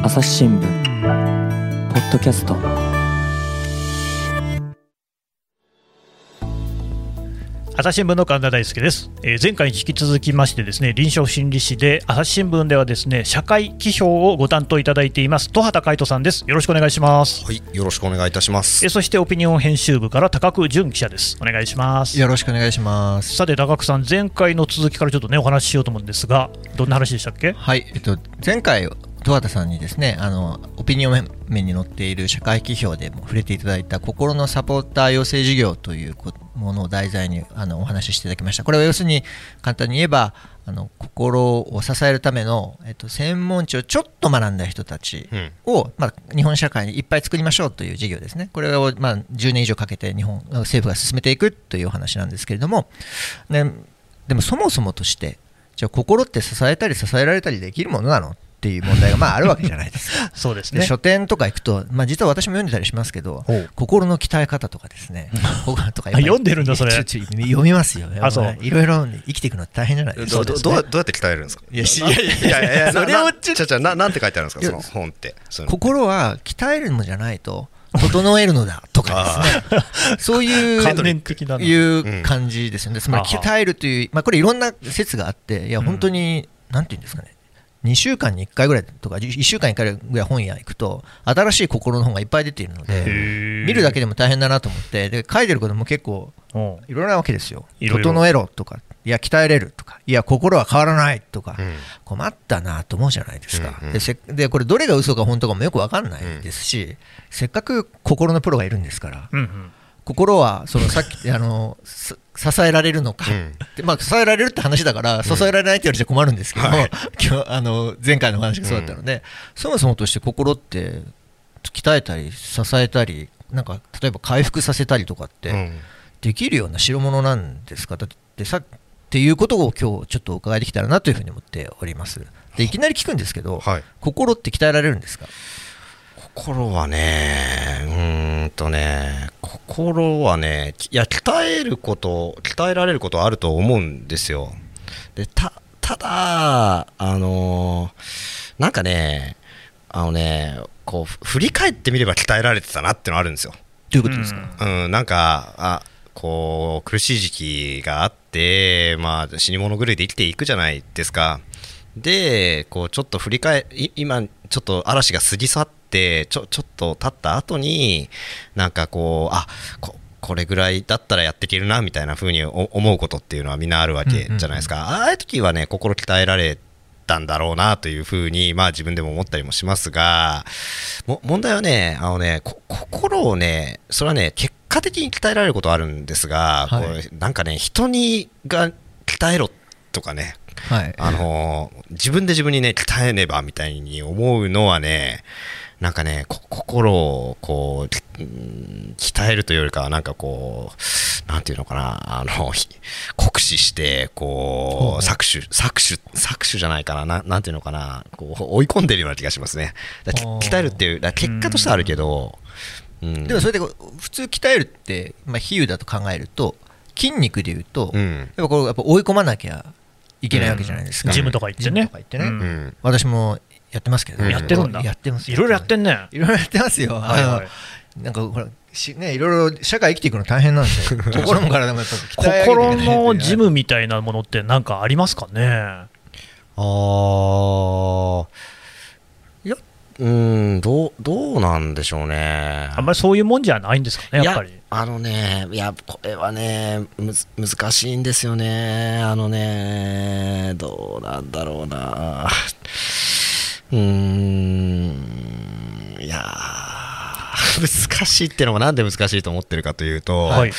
朝日新聞ポッドキャスト。朝日新聞の神田大輔です、えー前回に引き続きましてですね臨床心理士で朝日新聞ではですね社会批評をご担当いただいています戸畑海人さんです。よろしくお願いします。はい、よろしくお願いいたします。えーそしてオピニオン編集部から高久淳記者です。お願いします。よろしくお願いします。さて高久さん前回の続きからちょっとねお話ししようと思うんですがどんな話でしたっけ？はい、えっと、前回、戸畑さんにですね、あの、オピニオン面に載っている社会批評でも触れていただいた心のサポーター養成事業というこものを題材にあのお話ししていただきました。これは要するに簡単に言えば、あの心を支えるための、えっと、専門知をちょっと学んだ人たちうん。を、まあ、日本社会にいっぱい作りましょうという事業ですね、これを、まあ、10年以上かけて日本政府が進めていくというお話なんですけれども、ね、でもそもそもとして、じゃあ心って支えたり支えられたりできるものなのっていう問題がまああるわけじゃないですか。そうですね。で書店とか行くと、まあ、実は私も読んでたりしますけど心の鍛え方とかですね、とか読んでるんだそれ。読みますよ、あそう。いろいろ生きていくの大変じゃないですか。どどどうどうやって鍛えるんですか？いやしいやいやいやいやいやそれをななちゃちゃななんて書いてあるんですか？その本って。心は鍛えるのじゃないと整えるのだとかですね、そういう関連的なの。いう感じですよね、つまり鍛えるという、まあ、これ、いろんな説があって、いや、うん。本当に、なんていうんですかね、2週間に1回ぐらいとか、1週間に1回ぐらい本屋行くと、新しい心の本がいっぱい出ているので、見るだけでも大変だなと思って、で書いてることも結構う。んいろいろなわけですよ、整えろとか、いや、鍛えれるとか、いや、心は変わらないとか、うん。困ったなと思うじゃないですか、うんうん。でせでこれ、どれが嘘か本当かもよく分かんないですし、せっかく心のプロがいるんですから、うんうん心はそのさっきあのす支えられるのか、うん。でまあ、支えられるって話だから、支えられないって言われちゃ困るんですけど、はい。今日あの前回のお話がそうだったので、そもそもとして心って鍛えたり、支えたり、なんか例えば回復させたりとかって、うん。できるような代物なんですか？だってさっていうことを今日ちょっとお伺いできたらなというふうに思っております。でい。きなり聞くんですけど、はい。心って鍛えられるんですか？心はねんとね心はねいや鍛えること鍛えられることはあると思うんですよ。でたただあのなんかねあのねこうふ振り返ってみれば鍛えられてたなってのあるんですよ。ということですか、うん、なんか、あこう苦しい時期があって、まあ、死に物狂いで生きていくじゃないですか。で、こうちょっと振り返い今、ちょっと嵐が過ぎ去って、ちょちょっと経った後に、なんかこう、あここれぐらいだったらやっていけるなみたいな風にお思うことっていうのはみんなあるわけじゃないですか。ああいう時はね、心鍛えられたんだろうなというふうに、まあ自分でも思ったりもしますが、も問題はね、あのね、こ心をね、それはね、結果的に鍛えられることはあるんですが、はい。これなんかね、人にが鍛えろとかね、はい。あのー自分で自分にね、鍛えねばみたいに思うのはね、なんかね、こ心をこう、うん鍛えるというよりかは、なんかこう、なんていうのかな、あの、ひ酷使して、こう、搾取、搾取、搾取じゃないかな、ななんていうのかな、こう、追い込んでるような気がしますね。鍛えるっていう、結果としてはあるけど、うん。でもそれで普通鍛えるって、まあ、比喩だと考えると筋肉でいうと、うん。やっぱこうやっぱ追い込まなきゃいけないわけじゃないですか、うん。ジムとか行ってね。ジムとか行ってね、私もやってますけど、うん。やってるんだ。やってますいろいろやってんね。いろいろやってますよ、はいはい。なんかほらしねいろいろ社会生きていくの大変なんで 心も体もやっぱ鍛え上げていか心のジムみたいなものって何かありますかね？あー。いやうーんどうどうなんでしょうね。あんまりそういうもんじゃないんですかねやっぱり。あのねいやこれはねむず難しいんですよね。あのねどうなんだろうなうーん。いやー。難しいっていうのがなんで難しいと思ってるかというと、はい。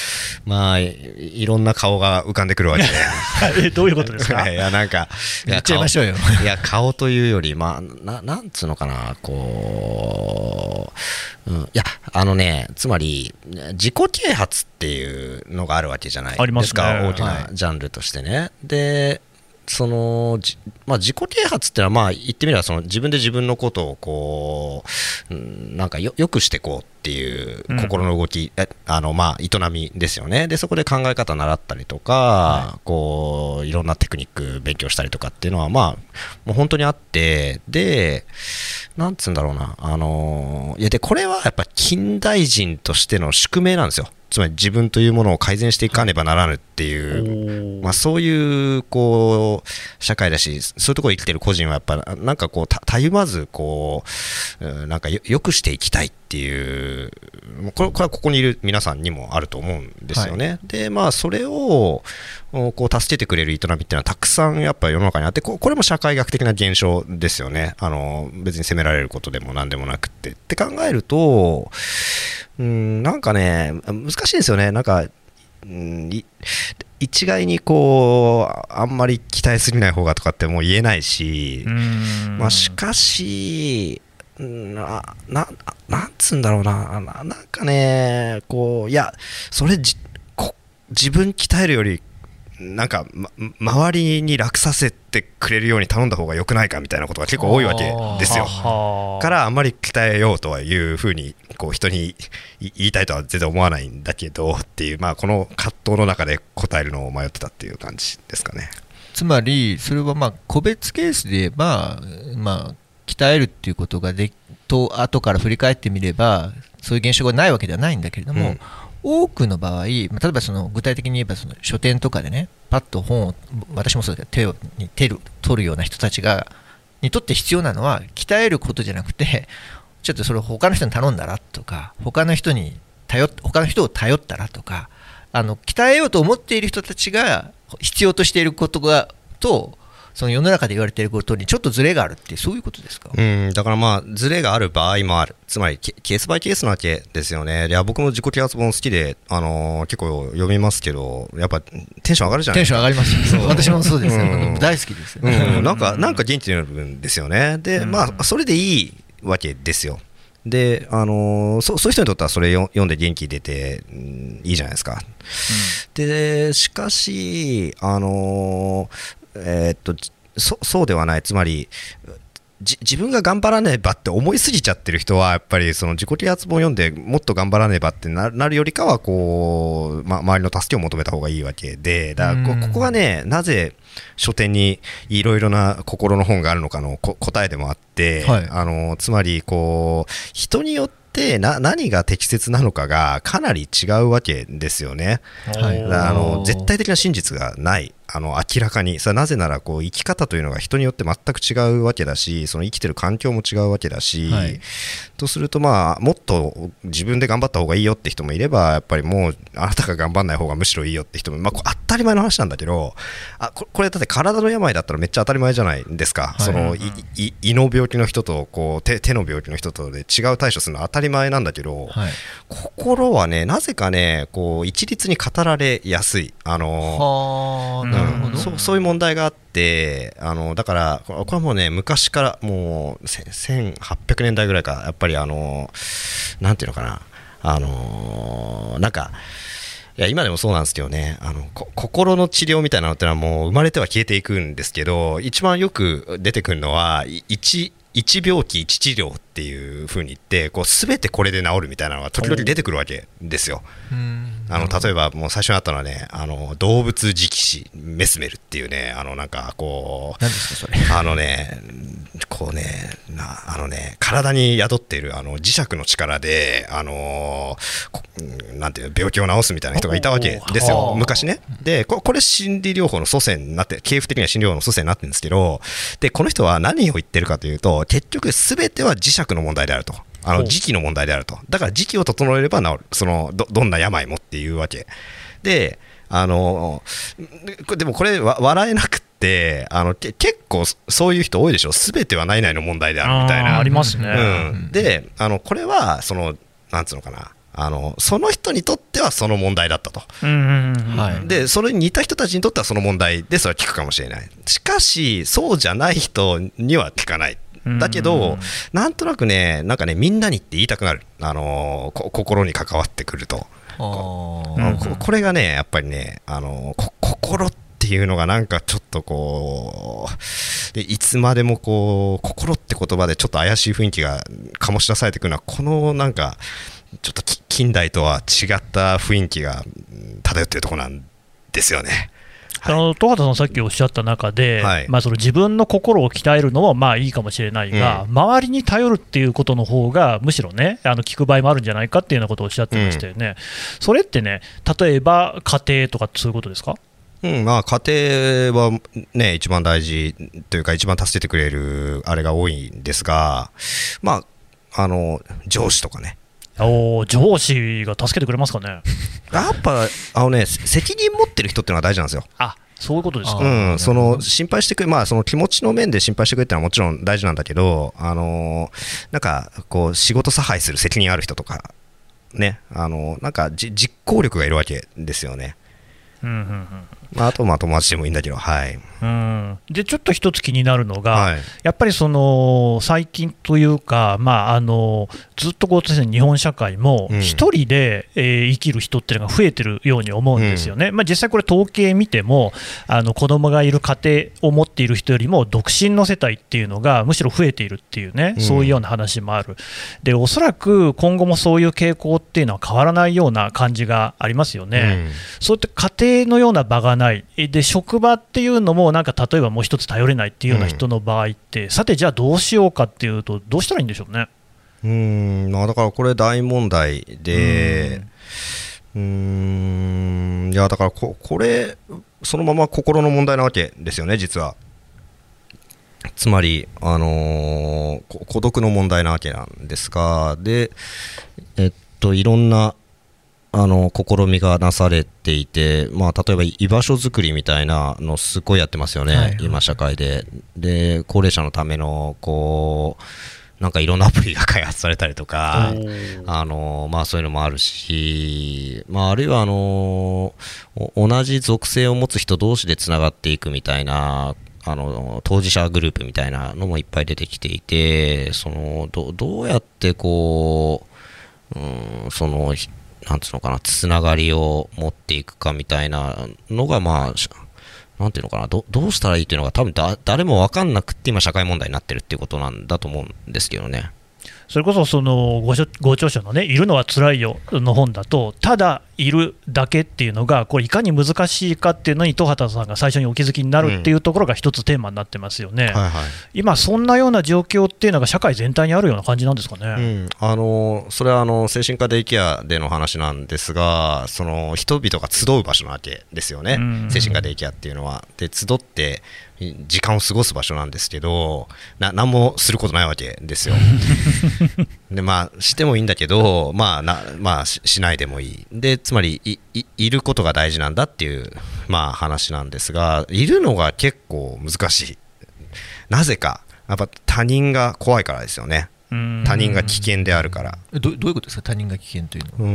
まあいいろんな顔が浮かんでくるわけで。えどういうことですか？いやなんかいや言っちゃいましょうよ。顔いや顔というよりまあななんつうのかなこう、うん、いやあのねつまり自己啓発っていうのがあるわけじゃない。ありまですすか？ね大きなジャンルとしてね、でそのじまあ、自己啓発ってのはまあ言ってみればその自分で自分のことをこう、うんなんかよよくしてこうっていううん心の動き、えあのまあ営みですよね。でそこで考え方習ったりとか、こういろんなテクニック勉強したりとかっていうのはまあもう本当にあってでなんつうんだろうな、あのーいやでこれはやっぱ近代人としての宿命なんですよ、つまり自分というものを改善していかねばならぬっていう、まあ、そういうこう社会だし、そういうところに生きてる個人はやっぱ、なんかこう、たたゆまずこう、うんなんかよよくしていきたいっていう、これこれはここにいる皆さんにもあると思うんですよね。で、まあ、それをおこう助けてくれる営みっていうのはたくさんやっぱ世の中にあって、ここれも社会学的な現象ですよね。あの別に責められることでも何でもなくって。って考えると、うん、なんかね、難しいんですよね。なんか、うん、い一概にこう、あんまり期待すぎない方がとかってもう言えないし、まあ、しかし、うんなななんつうんだろうなな、なんかね、こういや、それじこ、自分鍛えるより、なんか、ま、周りに楽させてくれるように頼んだ方が良くないかみたいなことが結構多いわけですよ。からあんまり鍛えようとはいうふうにこう人に言いたいとは全然思わないんだけどっていう、まあ、この葛藤の中で答えるのを迷ってたっていう感じですかね。つまりそれはまあ個別ケースで言えば、まあ、鍛えるっていうことがでと後から振り返ってみればそういう現象がないわけではないんだけれども、うん。多くの場合、まあ例えばその具体的に言えばその書店とかでねパッと本を私もそうだけど手をに手を取るような人たちがにとって必要なのは鍛えることじゃなくてちょっとそれを他の人に頼んだらとか他の人に頼っ他の人を頼ったらとかあの鍛えようと思っている人たちが必要としていることがとその世の中で言われていることにちょっとズレがあるってそういうことですか、うん、だからまあ、ズレがある場合もある。つまりケ、ケースバイケースなわけですよね。いや、僕も自己啓発本好きで、あのー結構読みますけど、やっぱテンション上がるじゃないテンション上がりますよ私もそうですよ、うん大好きですよ、うん、なんか、なんか元気になるんですよね。で、まあ、それでいいわけですよ。で、あのーそそういう人にとってはそれよ読んで元気出て、うんいいじゃないですか。で、しかし、あのーえーっと、そそうではない、つまり、じ自分が頑張らねばって思いすぎちゃってる人はやっぱりその自己啓発本を読んでもっと頑張らねばってななるよりかはこう、ま、周りの助けを求めた方がいいわけでだからこうん。ここがねなぜ書店にいろいろな心の本があるのかのこ答えでもあって、はい。あのつまりこう人によってな何が適切なのかがかなり違うわけですよね。はい。あの絶対的な真実がないあの明らかにさなぜならこう生き方というのが人によって全く違うわけだしその生きてる環境も違うわけだし、はい。とするとまあもっと自分で頑張った方がいいよって人もいればやっぱりもうあなたが頑張んない方がむしろいいよって人も、まあ、当たり前の話なんだけどあここれだって体の病だったらめっちゃ当たり前じゃないですか、い。その胃の病気の人とこう手手の病気の人とで違う対処するのは当たり前なんだけど、はい。心はねなぜかねこう一律に語られやすい。あのはあなるほど、うん。そうそういう問題があってあのだからこれはもうね昔からもうせ1800年代ぐらいからやっぱりあのなんていうのかなあのなんかいや今でもそうなんですけどねあのこ心の治療みたいなのってのはもう生まれては消えていくんですけど一番よく出てくるのはい一一病気一治療っていうふうに言ってこう全てこれで治るみたいなのが時々出てくるわけですよ。うん。あの例えばもう最初にあったのはねあの動物磁気師メスメルっていうねあのなんかこう何ですかそれ。あのねこうねなあのね体に宿っているあの磁石の力であのこなんていうの病気を治すみたいな人がいたわけですおよー昔ね。でここれ心理療法の祖先になって系譜的には心理療法の祖先になってるんですけどでこの人は何を言ってるかというと結局全ては磁石の問題であると。あの時期の問題であると。だから時期を整えれば治る。そのどどんな病もっていうわけ。であのでもこれわ笑えなくってあのけ結構そういう人多いでしょ？全ては何々の問題であるみたいな。ありますね。うん、であのこれはそのなんつうのかな？あのその人にとってはその問題だったと。うんうんうんはい。でそれに似た人たちにとってはその問題でそれは聞くかもしれない。しかしそうじゃない人には聞かない。だけうんどなんとなくねなんかねみんなにって言いたくなる。あのこ心に関わってくると。ここれがねやっぱりねあのこ心っていうのがなんかちょっとこうでいつまでもこう心って言葉でちょっと怪しい雰囲気が醸し出されてくるのはこのなんかちょっとき近代とは違った雰囲気がうん漂ってるところなんですよね。あの戸畑さん、さっきおっしゃった中で、はい。まあ、その自分の心を鍛えるのもまあいいかもしれないが、周りに頼るっていうことの方が、むしろね、あの聞く場合もあるんじゃないかっていうようなことをおっしゃってましたよね、それってね、例えば家庭とかそういうことですか？うんまあ、家庭は、ね、一番大事というか、一番助けてくれるあれが多いんですが、まあ、あの上司とかね、おー上司が助けてくれますかね。やっぱあの、ね、責任持ってる人っていうのは大事なんですよ。あそういうことですか。うん、その心配してくれ、まあ、その気持ちの面で心配してくれってのはもちろん大事なんだけど、あのなんかこう仕事差配する責任ある人とか、ね、あのなんかじ実行力がいるわけですよね。うんうんまあ、あとまあ友達でもいいんだけど、はい。うん。うんでちょっと一つ気になるのが、はい。やっぱりその最近というか、まあ、あのずっとこう日本社会もうん。一人で、えー生きる人っていうのが増えてるように思うんですよね、まあ、実際これ、統計見てもあの子供がいる家庭を持っている人よりも独身の世帯っていうのがむしろ増えているっていうね、うん。そういうような話もある、でおそらく今後もそういう傾向っていうのは変わらないような感じがありますよね。そういった家庭のような場がない、えで職場っていうのも、なんか例えばもう一つ頼れないっていうような人の場合って、さて、じゃあどうしようかっていうと、どうしたらいいんでしょうね？うん、うんまあ、だからこれ大問題で、うーん、いや、だからここれ、そのまま心の問題なわけですよね、実は。つまり、あのーこ孤独の問題なわけなんですが、で、えっと、いろんな、あの試みがなされていて、まあ、例えば居場所づくりみたいなのすごいやってますよね、はいはい今、社会で。で、高齢者のための、こう、なんかいろんなアプリが開発されたりとか、あのまあ、そういうのもあるし、まあ、あるいはあのお同じ属性を持つ人同士でつながっていくみたいなあの当事者グループみたいなのもいっぱい出てきていてそのどどうやってこう、うん、そのひなんつうのかなつながりを持っていくかみたいなのがまあしなんていうのかなどどうしたらいいっていうのが多分だ誰もわかんなくって今社会問題になってるっていうことなんだと思うんですけどね。それこそそのごしょご著書のね、いるのは辛いよの本だと、ただいるだけっていうのが、これ、いかに難しいかっていうのに、戸畑さんが最初にお気づきになるっていうところが一つテーマになってますよね。はいはい今、そんなような状況っていうのが社会全体にあるような感じなんですかね？うん、あのそれはあの精神科デイケアでの話なんですがその人々が集う場所なわけですよね、うん精神科デイケアっていうのは。で集って時間を過ごす場所なんですけどな何もすることないわけですよ。でまあしてもいいんだけど、まあなまあ、ししないでもいいでつまりいいいることが大事なんだっていう、まあ、話なんですがいるのが結構難しい。なぜかやっぱ他人が怖いからですよね。うん他人が危険であるから。えどどういうことですか？他人が危険というのはうー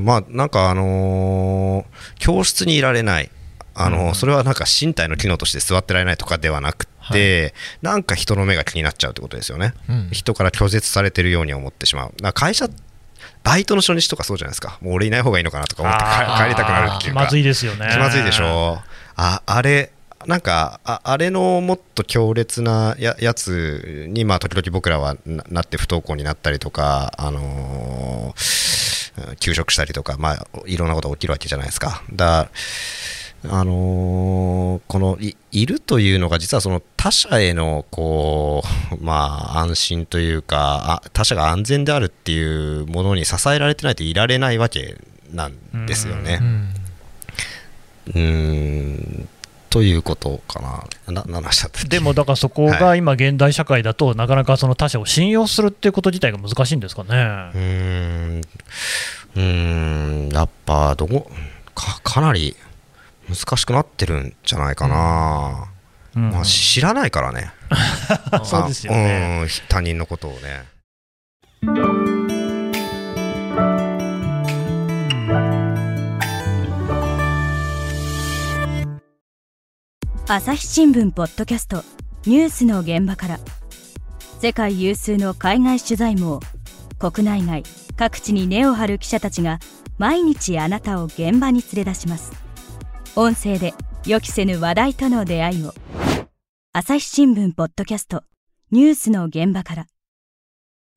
んまあなんかあのー教室にいられないあのそれはなんか身体の機能として座ってられないとかではなくて、なんか人の目が気になっちゃうってことですよね、うん。人から拒絶されてるように思ってしまう。会社バイトの初日とかそうじゃないですか。もう俺いない方がいいのかなとか思って帰りたくなるっていうか。気まずいですよね。気まずいでしょ。ああれなんかああれのもっと強烈なややつに、まあ、時々僕らはななって不登校になったりとか、あのー休職したりとか、まあ、いろんなことが起きるわけじゃないですか。だあのーこのいいるというのが実はその他者へのこう、まあ、安心というかあ他者が安全であるっていうものに支えられてないといられないわけなんですよね。うんということかな。な、何の話だったっけ？でもだからそこが今、現代社会だと、なかなかその他者を信用するっていうこと自体が難しいんですかうね。うーん、やっぱ、どこ、か、かなり難しくなってるんじゃないかな。うんまあ、し知らないからね。そうですよね。あうん、他人のことをね。朝日新聞ポッドキャストニュースの現場から世界有数の海外取材網国内外各地に根を張る記者たちが毎日あなたを現場に連れ出します音声で予期せぬ話題との出会いを。朝日新聞ポッドキャスト。ニュースの現場から。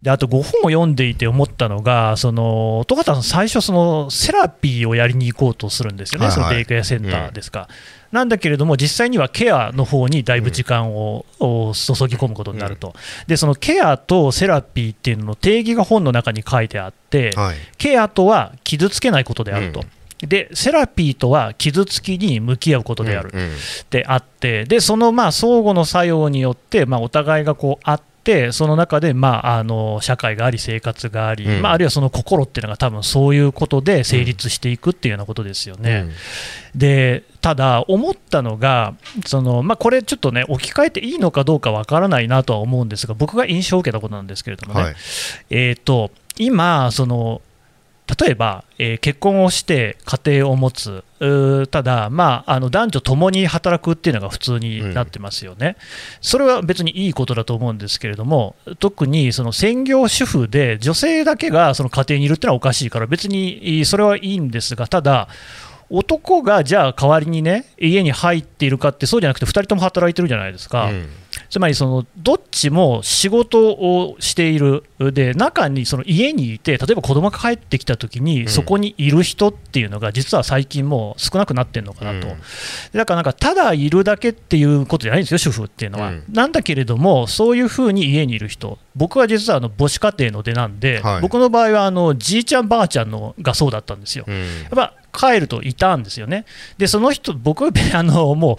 であと5本を読んでいて思ったのが、その戸方さん、最初、そのセラピーをやりに行こうとするんですよね、はいはい。そのデイケアセンターですか。なんだけれども、実際にはケアの方にだいぶ時間を、注ぎ込むことになると、でそのケアとセラピーっていうのの定義が本の中に書いてあって、はい、ケアとは傷つけないことであると。でセラピーとは傷つきに向き合うことである、であってでそのまあ相互の作用によって、まあ、お互いがこうあってその中で、まあ、あの社会があり生活があり、うん、まあ、あるいはその心っていうのが多分そういうことで成立していくっていうようなことですよね。うん、でただ、思ったのが、そのまあ、これちょっとね、置き換えていいのかどうかわからないなとは思うんですが、僕が印象を受けたことなんですけれどもね、はい、えーと今その、例えば、えー、結婚をして家庭を持つ、ただ、まあ、あの男女ともに働くっていうのが普通になってますよね、うん、それは別にいいことだと思うんですけれども、特にその専業主婦で女性だけがその家庭にいるっていうのはおかしいから、別にそれはいいんですが、ただ、男がじゃあ代わりにね家に入っているかってそうじゃなくて2人とも働いてるじゃないですか、うん、つまりそのどっちも仕事をしている。で中にその家にいて例えば子供が帰ってきた時にそこにいる人っていうのが実は最近もう少なくなってるのかなと、うん、だからなんかただいるだけっていうことじゃないんですよ主婦っていうのは、うん、なんだけれどもそういうふうに家にいる人僕は実はあの母子家庭の出なんで、はい、僕の場合はあのじいちゃんばあちゃんのがそうだったんですよ、やっぱ帰るといたんですよね。で、その人、僕、あのもう、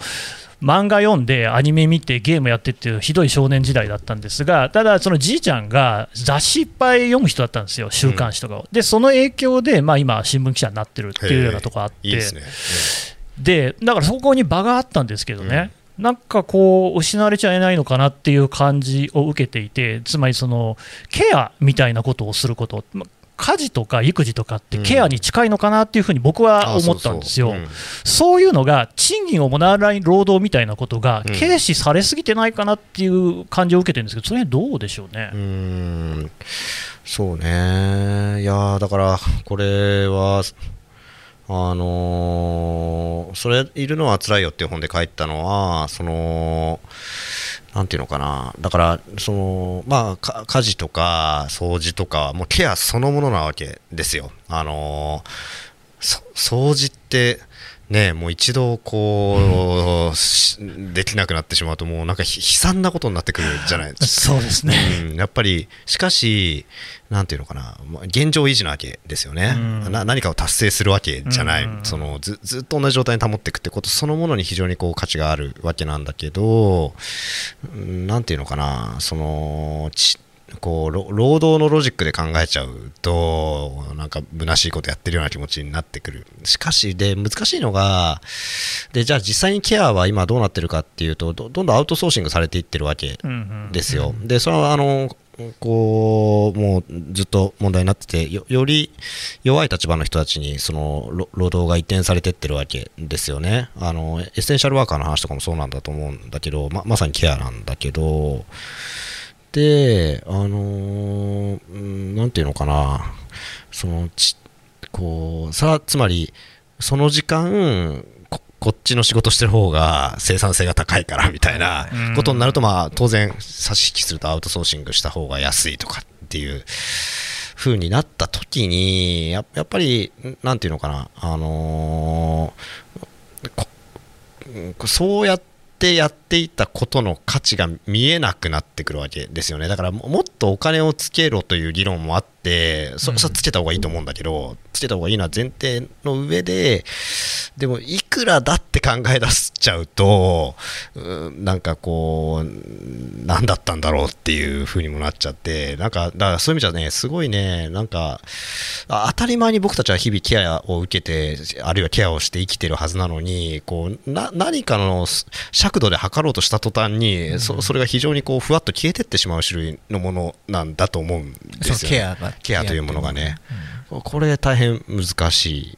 漫画読んで、アニメ見て、ゲームやってっていうひどい少年時代だったんですが、ただ、そのじいちゃんが雑誌いっぱい読む人だったんですよ、週刊誌とかを。うん、で、その影響で、まあ、今、新聞記者になってるっていうようなとこあって、いいで、ね。でだからそこに場があったんですけどね。うん。なんかこう、失われちゃいないのかなっていう感じを受けていて、つまりそのケアみたいなことをすること、家事とか育児とかってケアに近いのかなっていうふうに僕は思ったんですよ、そういうのが賃金をもらわない労働みたいなことが軽視されすぎてないかなっていう感じを受けてるんですけど、それどうでしょうね？うん。そうね、いやだから、これは、あのー、それいるのは辛いよっていう本で書いたのは、その、なんていうのかな、だから、その、まあ、家事とか掃除とか、もうケアそのものなわけですよ。あのー、掃除って、ね、もう一度こう、できなくなってしまうと、もうなんか悲惨なことになってくるじゃないですか。そうですね、うん、やっぱり、しかし、なんていうのかな、現状維持なわけですよね、うん、な何かを達成するわけじゃない、うん、そのずずっと同じ状態に保っていくってことそのものに非常にこう価値があるわけなんだけど、なんていうのかな、そのちこう労働のロジックで考えちゃうとなんか虚しいことやってるような気持ちになってくる。しかしで難しいのがでじゃあ実際にケアは今どうなってるかっていうとどんどんアウトソーシングされていってるわけですよ、でそれはあのこうもうずっと問題になっててより弱い立場の人たちにその労働が移転されてってるわけですよね。あのエッセンシャルワーカーの話とかもそうなんだと思うんだけどままさにケアなんだけど。で、あのー、なんていうのかな、そのち、こう、さあ、つまり、その時間、ここっちの仕事してる方が生産性が高いからみたいなことになると、まあ、当然、差し引きするとアウトソーシングした方が安いとかっていう風になった時に、ややっぱり、なんていうのかな、あのー、そうやってやっていたことの価値が見えなくなってくるわけですよね。だからもっとお金をつけろという議論もあってそれはつけた方がいいと思うんだけど、つけた方がいいのは前提の上ででもいくらだって考え出しちゃうとなんかこう何だったんだろうっていう風にもなっちゃってなんかだからそういう意味じゃねすごいねなんか当たり前に僕たちは日々ケアを受けてあるいはケアをして生きてるはずなのにこうな何かの尺度で測ろうとした途端に、うん、そそれが非常にこうふわっと消えていってしまう種類のものなんだと思うんですよ、ケアケアというものがね、うん、これ大変難しい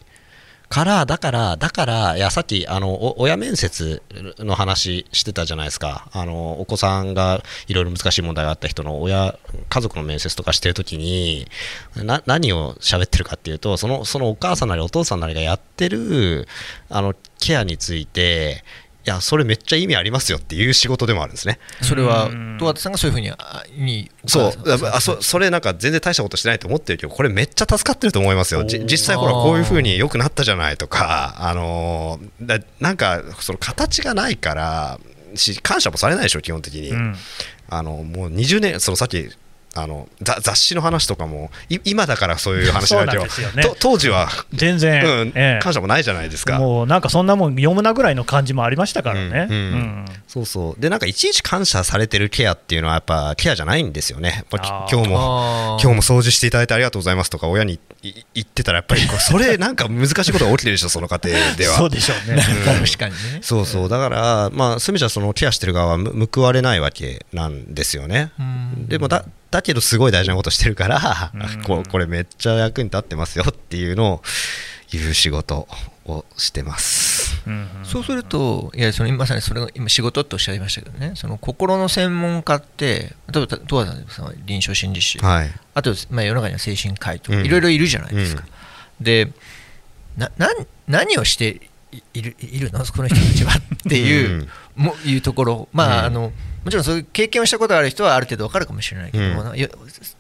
からだからだからいやさっきあの親面接の話してたじゃないですか。あのお子さんがいろいろ難しい問題があった人の親家族の面接とかしてるときにな何を喋ってるかっていうとそのそのお母さんなりお父さんなりがやってるあのケアについてやそれめっちゃ意味ありますよっていう仕事でもあるんですね。それはうん。戸畑さんがそういうふうにあにそう。あそそれなんか全然大したことしてないと思ってるけどこれめっちゃ助かってると思いますよ。実際ほらこういう風に良くなったじゃないとかあのーだなんかその形がないからし感謝もされないでしょ基本的に、うん。あのもう20年そのさっきあのざ雑誌の話とかもい今だからそういう話だけどそうなんですよねと当時は、全然、うんええ感謝もないじゃないですか。もうなんかそんなもん読むなぐらいの感じもありましたからね。うんうんそうそうでなんかいちいち感謝されてるケアっていうのはやっぱケアじゃないんですよね。今日も今日も掃除していただいてありがとうございますとか親にい言ってたらやっぱり それなんか難しいことが起きてるでしょその家庭では。そうでしょうね。確かにねそうそうだから、まあ、そういう意味じゃそのケアしてる側はむ報われないわけなんですよね。うんでもだだけどすごい大事なことしてるから、うん。こうこれめっちゃ役に立ってますよっていうのを言う仕事をしてます。うんうんそうすると、いやそのまさにそれが今、仕事っておっしゃいましたけどね、その心の専門家って、例えば、戸畑さんは臨床心理士、はい、あと、まあ、世の中には精神科医とか、うん。いろいろいるじゃないですか。でなな、何をしていいるいるの、この人たちは。っていう,、もいうところ、まあうん。あの、もちろんそういう経験をしたことがある人はある程度わかるかもしれないけども、うん。よ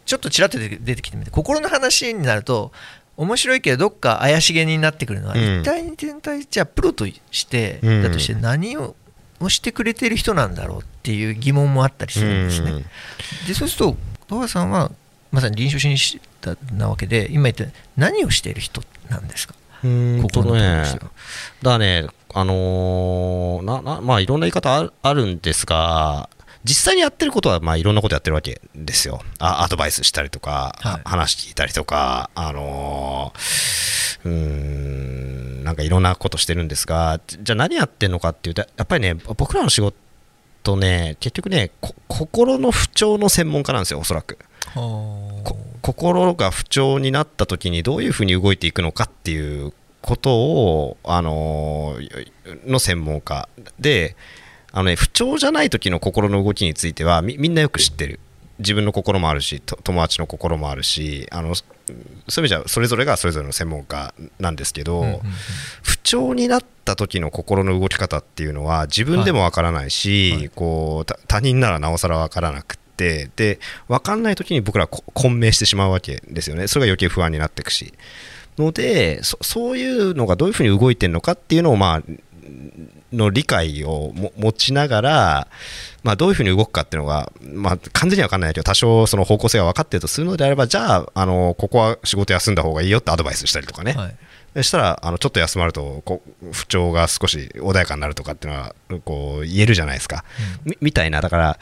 ちょっとちらっと出て出てきてみて、心の話になると、面白いけど、どっか怪しげになってくるのは、うん。一体全体、じゃあ、プロとして、うんだとして、何ををしてくれてる人なんだろうっていう疑問もあったりするんですね。うん。でそうすると、戸川さんはまさに臨床心理士なわけで、今言った何をしている人なんですか、うーんと心のね。だからね、あのーななまあ、いろんな言い方あるあるんですが、実際にやってることは、まあ、いろんなことやってるわけですよ。あアドバイスしたりとか、はい話聞いたりとか、あのーうーん、なんかいろんなことしてるんですが、じじゃあ何やってるのかっていうと、やっぱりね、僕らの仕事ね、結局ね、こ心の不調の専門家なんですよ、おそらく。こ心が不調になった時にどういうふうに動いていくのかっていうことを、あのーの専門家であの、ね、不調じゃない時の心の動きについてはみみんなよく知ってる。自分の心もあるしと友達の心もあるしあのそういう意味じゃそれぞれがそれぞれの専門家なんですけど、うんうんうん。不調になった時の心の動き方っていうのは自分でもわからないし、はい。はい。こうた他人ならなおさらわからなくってで分かんない時に僕ら混迷してしまうわけですよね。それが余計不安になっていくし。のでそそういうのがどういうふうに動いてるのかっていうのをまあの理解をも持ちながら、まあ、どういうふうに動くかっていうのが、まあ、完全には分かんないけど多少その方向性が分かっているとするのであればじゃああのここは仕事休んだ方がいいよってアドバイスしたりとかね、はい。そしたらあのちょっと休まるとこう不調が少し穏やかになるとかっていうのはこう言えるじゃないですか、みみたいな。だから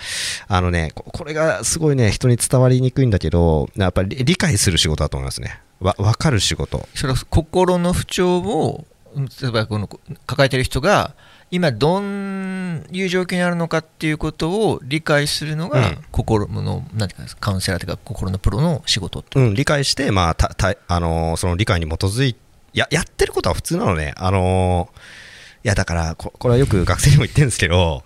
あのねここれがすごいね人に伝わりにくいんだけどやっぱり理解する仕事だと思いますね。わ分かる仕事。それは心の不調をうん例えばこの抱えている人が今どんいう状況にあるのかっていうことを理解するのがうん。心のなんていうかカウンセラーというか心のプロの仕事と。うん、理解して、まあたたあのーその理解に基づいややってることは普通なのね、あのーいやだからこ、これはよく学生にも言ってるんですけど、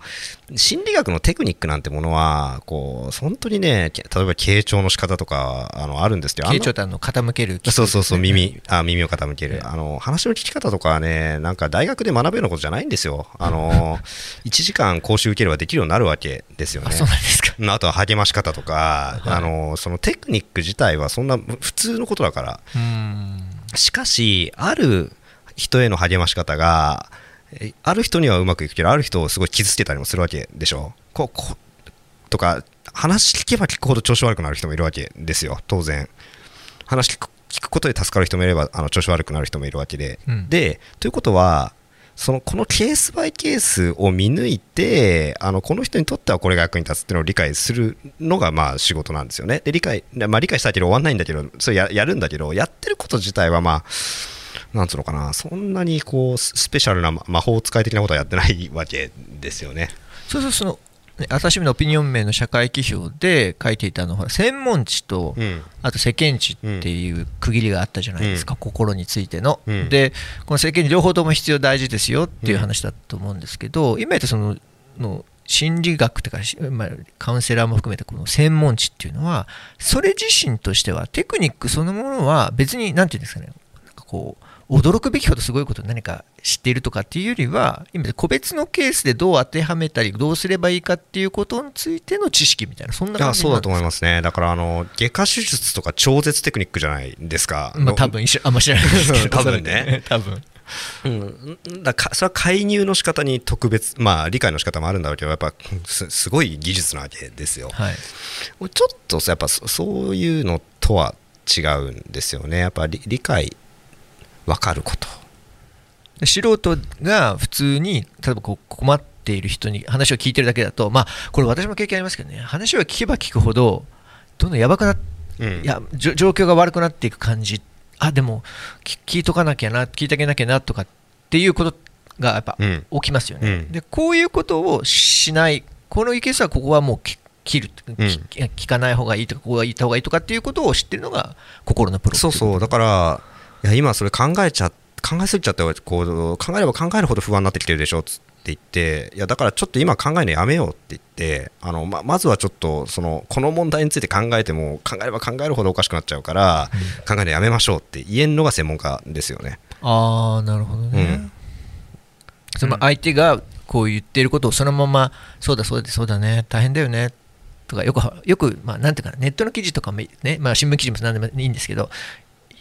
心理学のテクニックなんてものは、こう本当にね、け例えば傾聴の仕方とかあのあるんですけど、傾聴ってあの傾ける聞くそうそうそう、ね耳あ耳を傾ける、ええ。あの話の聞き方とかはね、なんか大学で学ぶようなことじゃないんですよ、あの1時間講習受ければできるようになるわけですよね。あそうなんですか。あとは励まし方とか、はい。あのそのテクニック自体はそんな普通のことだから、うん。しかし、ある人への励まし方が、えある人にはうまくいくけど、ある人をすごい傷つけたりもするわけでしょ？こことか、話聞けば聞くほど調子悪くなる人もいるわけですよ、当然。話聞く聞くことで助かる人もいれば、あの調子悪くなる人もいるわけで。うんで、ということは、そのこのケースバイケースを見抜いてあのこの人にとってはこれが役に立つっていうのを理解するのがまあ仕事なんですよねで理解、まあ、理解したけど終わんないんだけどそれややるんだけどやってること自体はまあなんつうのかなそんなにこうススペシャルな魔魔法使い的なことはやってないわけですよね。そうそうそのね朝日新聞のオピニオン名の社会規評で書いていたのは専門知と、うん。あと世間知っていう区切りがあったじゃないですか、うん。心についての、うん。でこの世間知両方とも必要大事ですよっていう話だと思うんですけど、今言ったそのの心理学とか、しまあ、カウンセラーも含めてこの専門知っていうのはそれ自身としてはテクニックそのものは別に何て言うんですかねなんかこう驚くべきほどすごいこと何か知っているとかっていうよりは今個別のケースでどう当てはめたりどうすればいいかっていうことについての知識みたいなそんな感じそうだと思いすますね。だからあの外科手術とか超絶テクニックじゃないですか、まあ多分一緒あんま知らないですけど。多分ね。多分。うん、だかそれは介入の仕方に特別まあ理解の仕方もあるんだろうけどやっぱすすごい技術なわけですよ、はい。ちょっとやっぱそそういうのとは違うんですよね。やっぱり理解分かること。素人が普通に例えばこう困っている人に話を聞いてるだけだとまあこれ私も経験ありますけどね。話を聞けば聞くほどどんどんやばくなっうん。いや状況が悪くなっていく感じ。あでもき聞いとかなきゃな聞いてあげなきゃなとかっていうことがやっぱうん。起きますよね、うん。でこういうことをしないこのケースはここはもうき切る、き聞かない方がいいとかここは言った方がいいとかっていうことを知ってるのが心のプロそうそう。だからいや今それ考えちゃ考えすぎちゃってこう考えれば考えるほど不安になってきてるでしょつって言っていやだからちょっと今考えるのやめようって言ってあのままずはちょっとそのこの問題について考えても考えれば考えるほどおかしくなっちゃうから、考えるのやめましょうって言えるのが専門家ですよね。ああなるほどね、うん。その相手がこう言っていることをそのままそうだそうだそうだね大変だよねとかよくよくまあなんていうかなネットの記事とかもねまあ新聞記事も何でもいいんですけど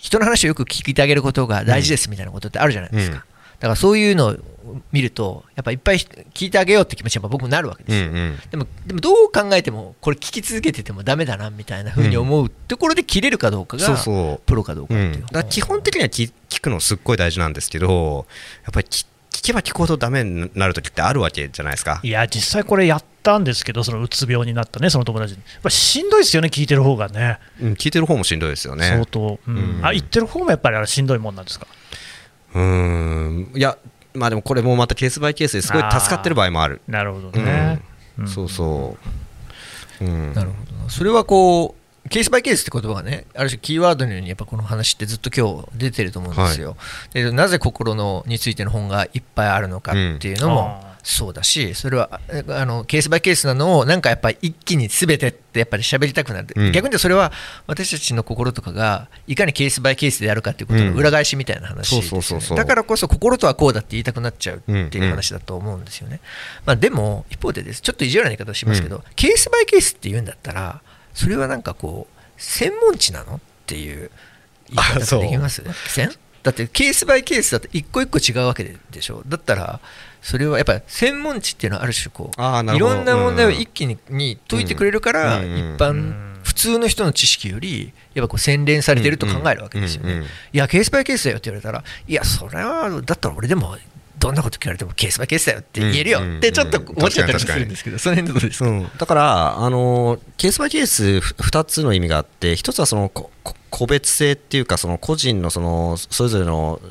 人の話をよく聞いてあげることが大事ですみたいなことってあるじゃないですか、うん。だからそういうのを見るとやっぱいっぱい聞いてあげようって気持ちが僕もなるわけですよ、うんうん。でもでもどう考えてもこれ聞き続けててもダメだなみたいな風に思うところで切れるかどうかがそうそう。プロかどうかっていう、うん、だから基本的には聞聞くのすっごい大事なんですけどやっぱり聞聞けば聞くほどダメになる時ってあるわけじゃないですか。いや、実際これやったんですけど、そのうつ病になったね、その友達に。やっぱしんどいですよね、聞いてる方がね、うん聞いてる方もしんどいですよね。相当、うん。うん。あ言ってる方もやっぱりあれしんどいもんなんですか？うーん。いやまあでもこれもまたケースバイケースですごい助かってる場合もある。なるほどね。うん。そうそう、うん、なるほどな。それはこうケースバイケースって言葉がねある種キーワードのようにやっぱこの話ってずっと今日出てると思うんですよ、でなぜ心のについての本がいっぱいあるのかっていうのもうんそうだしそれはああのケースバイケースなのをなんかやっぱり一気に全てってやっぱり喋りたくなる、うん。逆にそれは私たちの心とかがいかにケースバイケースでやるかっていうことの裏返しみたいな話だからこそ心とはこうだって言いたくなっちゃうっていう話だと思うんですよね、まあ、でも一方でです。ちょっと意地悪な言い方をしますけど、うケースバイケースって言うんだったらそれはなんかこう専門知なのっていう言い方できます？だってケースバイケースだと一個一個違うわけでしょ？だったらそれはやっぱり専門知っていうのはある種こういろんな問題を一気にに解いてくれるからうん。一般普通の人の知識よりやっぱこう洗練されてると考えるわけですよね。いやケースバイケースだよって言われたらいやそれはだったら俺でもどんなこと聞かれてもケースバイケースだよって言えるよってちょっと思っちゃったりもするんですけどその辺でどうですか？うん、だから、あのケースバイケース2つの意味があって1つはその個別性っていうかその個人のそのそれぞれの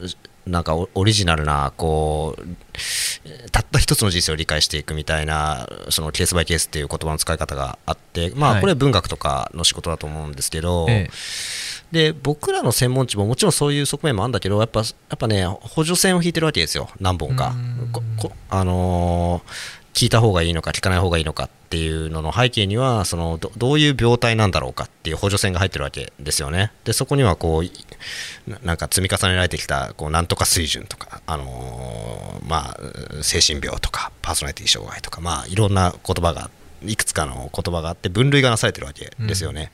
なんかオオリジナルなこうたった一つの人生を理解していくみたいなそのケースバイケースっていう言葉の使い方があって、まあ、はい。これは文学とかの仕事だと思うんですけど、ええで僕らの専門知ももちろんそういう側面もあるんだけどやっぱやっぱね補助線を引いてるわけですよ何本か。あのー聞いた方がいいのか聞かない方がいいのかっていうのの背景にはそのどどういう病態なんだろうかっていう補助線が入ってるわけですよね。でそこにはこういななんか積み重ねられてきたこうなんとか水準とか、あのーまあ、精神病とかパーソナリティ障害とか、まあ、いろんな言葉がいくつかの言葉があって分類がなされてるわけですよね。で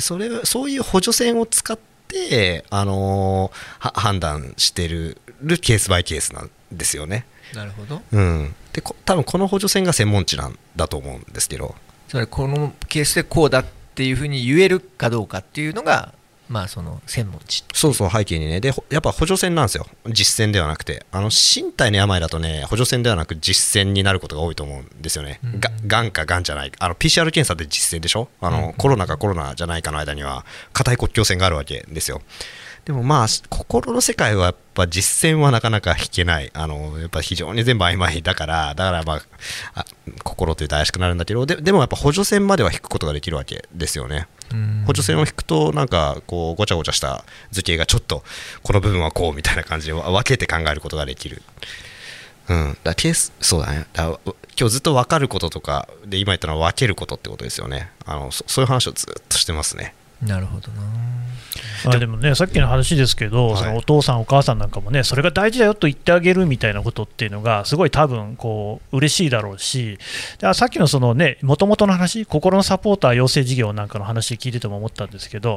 それそういう補助線を使って、あの判断してるケースバイケースなんですよね。なるほど。うん、でこ多分この補助線が専門知なんだと思うんですけど、つまりこのケースでこうだっていうふうに言えるかどうかっていうのがまあその専門知そうそう背景にね。でほやっぱ補助線なんですよ。実践ではなくて。あの身体の病だとね補助線ではなく実践になることが多いと思うんですよね、うん。ががんかがんじゃない。あの PCR 検査で実践でしょ？あの、うん。コロナかコロナじゃないかの間には硬い国境線があるわけですよでもまあ心の世界はやっぱ実践はなかなか引けない。あのやっぱ非常に全部曖昧だからだからまああ心というと怪しくなるんだけどででもやっぱ補助線までは引くことができるわけですよね。補助線を引くとなんかこうごちゃごちゃした図形がちょっとこの部分はこうみたいな感じで分けて考えることができる。うん、だケースそうだね。だ今日ずっと分かることとかで今言ったのは分けることってことですよね。あのそそういう話をずっとしてますねなるほどな。あでもね、さっきの話ですけど、はい。そのお父さん、お母さんなんかもね、それが大事だよと言ってあげるみたいなことっていうのが、すごい多分こう嬉しいだろうし、だからさっきのそのね、もともとの話、心のサポーター養成事業なんかの話聞いてても思ったんですけど、や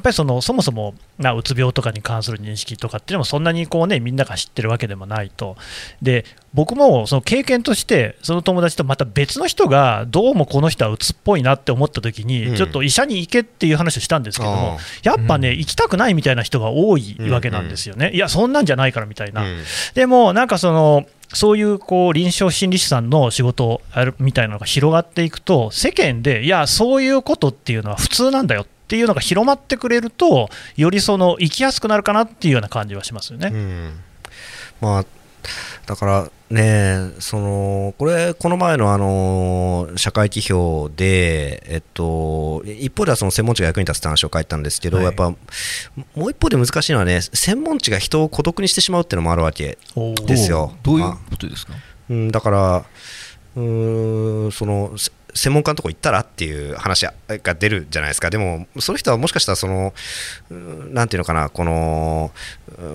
っぱりそのそもそもなうつ病とかに関する認識とかっていうのも、そんなにこうね、みんなが知ってるわけでもないと。で僕もその経験として、その友達とまた別の人が、どうもこの人はうつっぽいなって思った時に、うん。ちょっと医者に行けっていう話をしたんですけどもあ、やっぱね、行きたくないみたいな人が多いわけなんですよね、いや、そんなんじゃないからみたいな、うん。でもなんかその、そういうこう臨床心理士さんの仕事をやるみたいなのが広がっていくと、世間で、いや、そういうことっていうのは普通なんだよっていうのが広まってくれると、よりその生きやすくなるかなっていうような感じはしますよね。うん。まあだからねそのこれこの前のあの社会批評でえっと一方ではその専門知が役に立つって話を書いたんですけど、はい。やっぱもう一方で難しいのはね専門知が人を孤独にしてしまうっていうのもあるわけですよ。どういうあ。ことですか？うん、だから、うーんそのせ専門家のとこ行ったらっていう話が出るじゃないですか、でも、その人はもしかしたらその、うんなんていうのかな、この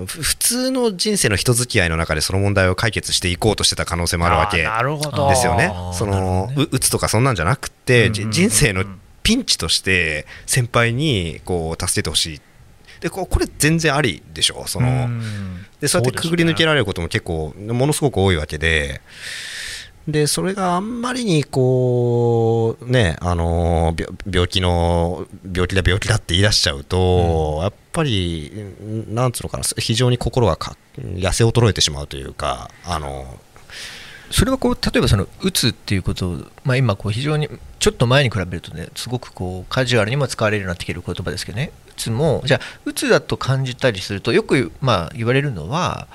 普通の人生の人付き合いの中でその問題を解決していこうとしてた可能性もあるわけですよね。そのどね。ううつとかそんなんじゃなくて、じうんうんうん。人生のピンチとして先輩にこう助けてほしい。でここれ全然ありでしょ。その、うん。でそうやってくぐり抜けられることも結構ものすごく多いわけで。でそれがあんまりにこうねあの病病気の病気だ病気だって言い出しちゃうと、やっぱりんなんつうのかな非常に心がか痩せ衰えてしまうというかあのそれはこう例えばそのうつっていうことを、まあ、今こう非常にちょっと前に比べるとねすごくこうカジュアルにも使われるようになってきている言葉ですけどね。うつもじゃあうつだと感じたりするとよくまあ言われるのは、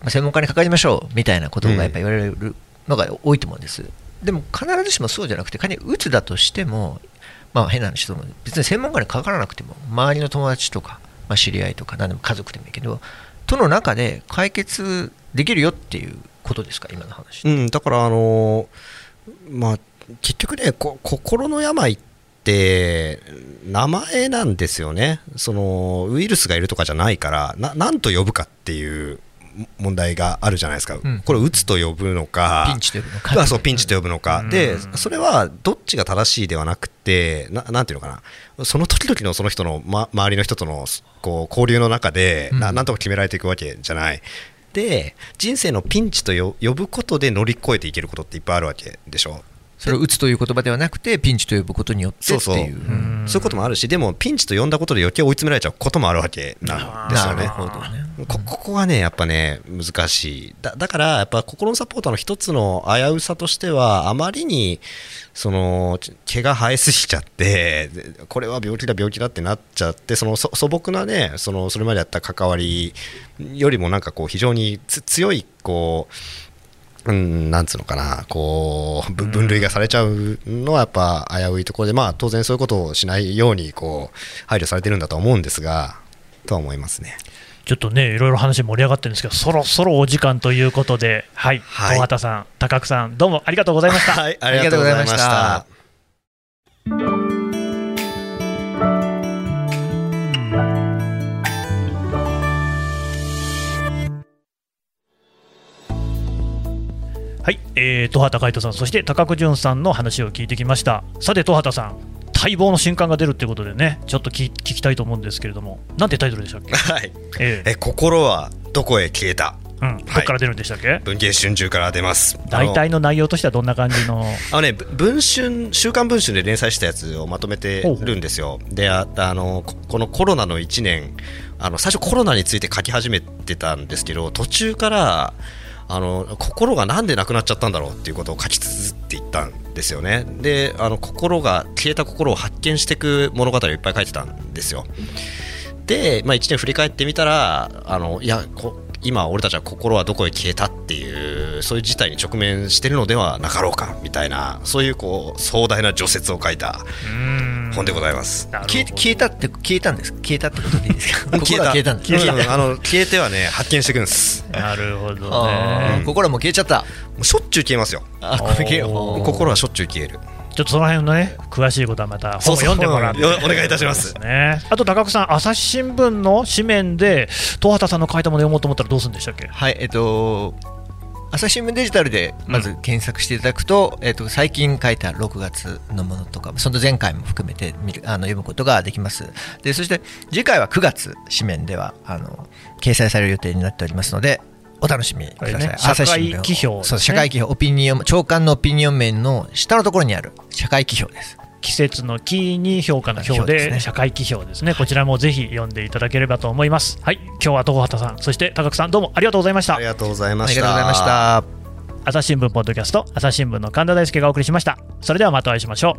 まあ、専門家にかかりましょうみたいなことがやっぱ言われるのが多いと思うんです、でも必ずしもそうじゃなくて仮にうつだとしてもまあ変な話でも別に専門家にかからなくても周りの友達とか、まあ、知り合いとか何でも家族でもいいけどとの中で解決できるよっていうことですか今の話うん、だからあのまあ結局ねこ心の病って名前なんですよね。そのウイルスがいるとかじゃないからな何と呼ぶかっていう問題があるじゃないですか、ん。これうつと呼ぶのか。ピンチと呼ぶのか。あそうピンチと呼ぶのか、うん。でそれはどっちが正しいではなくてななんていうのかな。その時々のその人の、ま、周りの人とのこう交流の中で、なうん。なんとか決められていくわけじゃない。で人生のピンチとよ呼ぶことで乗り越えていけることっていっぱいあるわけでしょそれを打つという言葉ではなくてピンチと呼ぶことによってそういう。うん。そういうこともあるしでもピンチと呼んだことで余計追い詰められちゃうこともあるわけなんですよね。なるほどね。こここはねやっぱね難しい。だだからやっぱ心のサポーターの一つの危うさとしてはあまりにそのち毛が生えすぎちゃってでこれは病気だ病気だってなっちゃってそのそ素朴なねそのそれまでやった関わりよりもなんかこう非常につ強いこううん、なんつうのかな、こう、ぶ分類がされちゃうのはやっぱ危ういところで、まあ当然そういうことをしないように、こう、配慮されてるんだとは思うんですが、とは思いますね。ちょっとね、いろいろ話盛り上がってるんですけど、そろそろお時間ということで、はい、はい東畑さん、高久さん、どうもありがとうございました。はい、ありがとうございましたはい、えー、東畑海人さん、そして高久淳さんの話を聞いてきました。さて、東畑さん、待望の瞬間が出るってことでね、ちょっと聞聞きたいと思うんですけれども、なんてタイトルでしたっけ、はい。えーえ、心はどこへ消えた？うん、どっから出るんでしたっけ、文藝春秋から出ます。大体の内容としてはどんな感じの、あのね、ぶ文春、週刊文春で連載したやつをまとめてるんですよ。で、ああの、ここのコロナの1年、あの、最初コロナについて書き始めてたんですけど、途中から、あの、心がなんでなくなっちゃったんだろうっていうことを書き綴っていったんですよね。で、あの、心が、消えた心を発見していく物語をいっぱい書いてたんですよ。で、まあ、1年振り返ってみたらあのいや今俺たちは心はどこへ消えたっていうそういう事態に直面してるのではなかろうかみたいなそういうこう壮大な除雪を書いた本でございます。消え消えたって消えたんです消えたってことでいいですか？心 は消えた。んです消えた、うんあの消えてはね発見していくんです。なるほどね。心はもう消えちゃった。もうしょっちゅう消えますよ。あこれ消えおー。心はしょっちゅう消える。ちょっとその辺のね詳しいことはまた本を読んでもらって、お願いいたします。ね、あと高久さん朝日新聞の紙面で東畑さんの書いたもの読もうと思ったらどうするんでしたっけ？はいえっと朝日新聞デジタルでまず検索していただくと,、えっと最近書いた6月のものとかその前回も含めて見るあの読むことができます。でそして次回は9月紙面ではあの掲載される予定になっておりますのでお楽しみください、ね朝日新聞社会批評そう社会批評。オピニオン長官のオピニオン面の下のところにある社会批評です季節の木に評価の評評で社会批評ですね。こちらもぜひ読んでいただければと思います。はい。今日は東畑さんそして高久さんどうもありがとうございました。ありがとうございまありしたがとうございました。朝日新聞ポッドキャスト朝日新聞の神田大輔がお送りしました。それではまたお会いしましょ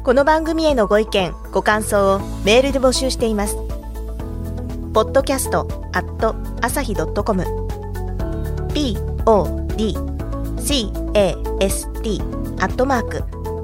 う。この番組へのご意見ご感想をメールで募集しています。ポッドキャストアット朝日ドットコム。Podcast アットマーク